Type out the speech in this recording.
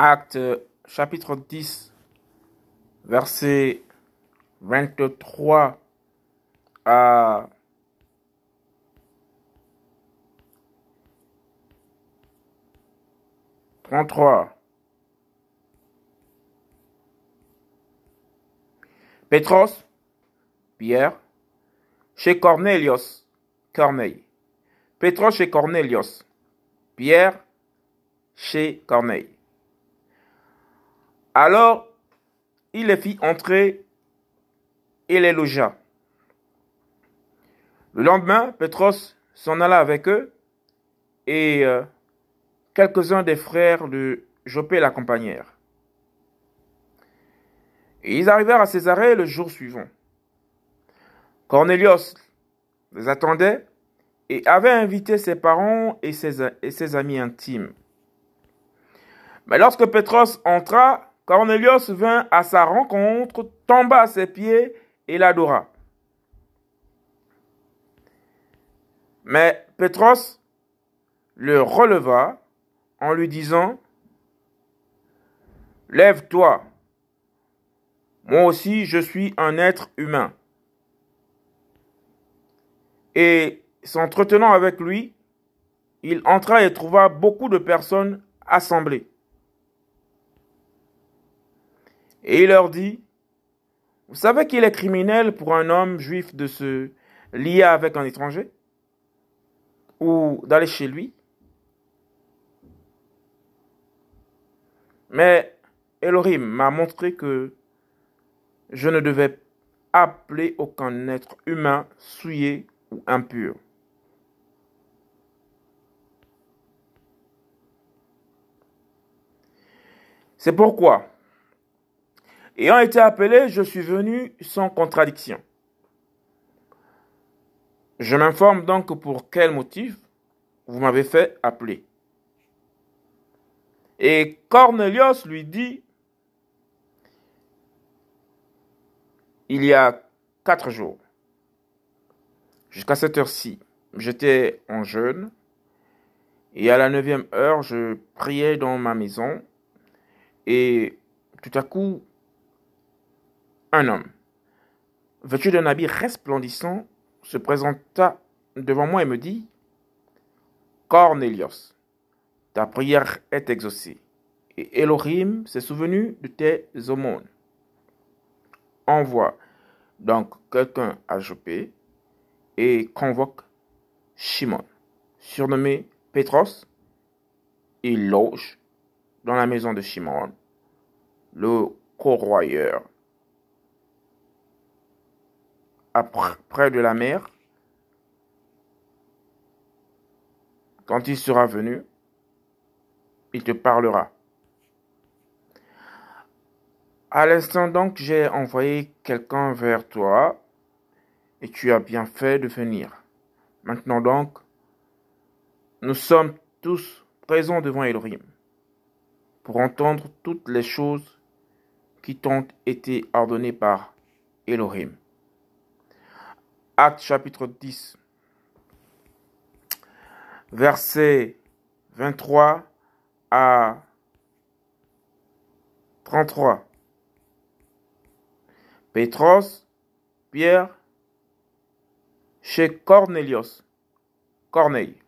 Acte chapitre 10, verset 23 à 33. Pétros, Pierre, chez Cornelius, Corneille. Pétros chez Cornelius, Pierre chez Corneille. Alors il les fit entrer et les logea. Le lendemain, Pétros s'en alla avec eux et euh, quelques-uns des frères de Jopé l'accompagnèrent. Et ils arrivèrent à Césarée le jour suivant. Cornélios les attendait et avait invité ses parents et ses, et ses amis intimes. Mais lorsque Pétros entra, Cornélios vint à sa rencontre, tomba à ses pieds et l'adora. Mais Pétros le releva en lui disant, Lève-toi, moi aussi je suis un être humain. Et s'entretenant avec lui, il entra et trouva beaucoup de personnes assemblées. Et il leur dit, vous savez qu'il est criminel pour un homme juif de se lier avec un étranger ou d'aller chez lui Mais Elohim m'a montré que je ne devais appeler aucun être humain souillé ou impur. C'est pourquoi, ayant été appelé, je suis venu sans contradiction. Je m'informe donc pour quel motif vous m'avez fait appeler. Et Cornelius lui dit, il y a quatre jours, jusqu'à cette heure-ci, j'étais en jeûne, et à la neuvième heure, je priais dans ma maison, et tout à coup, un homme, vêtu d'un habit resplendissant, se présenta devant moi et me dit, Cornelius, ta prière est exaucée. Et Elohim s'est souvenu de tes aumônes. Envoie donc quelqu'un à Jopé et convoque Shimon, surnommé Pétros. Il loge dans la maison de Shimon, le corroyeur, près de la mer. Quand il sera venu, il te parlera. À l'instant donc, j'ai envoyé quelqu'un vers toi, et tu as bien fait de venir. Maintenant donc, nous sommes tous présents devant Elohim pour entendre toutes les choses qui t'ont été ordonnées par Elohim. Acte chapitre 10, verset 23 à 33. Pétros, Pierre, chez Cornelius, Corneille.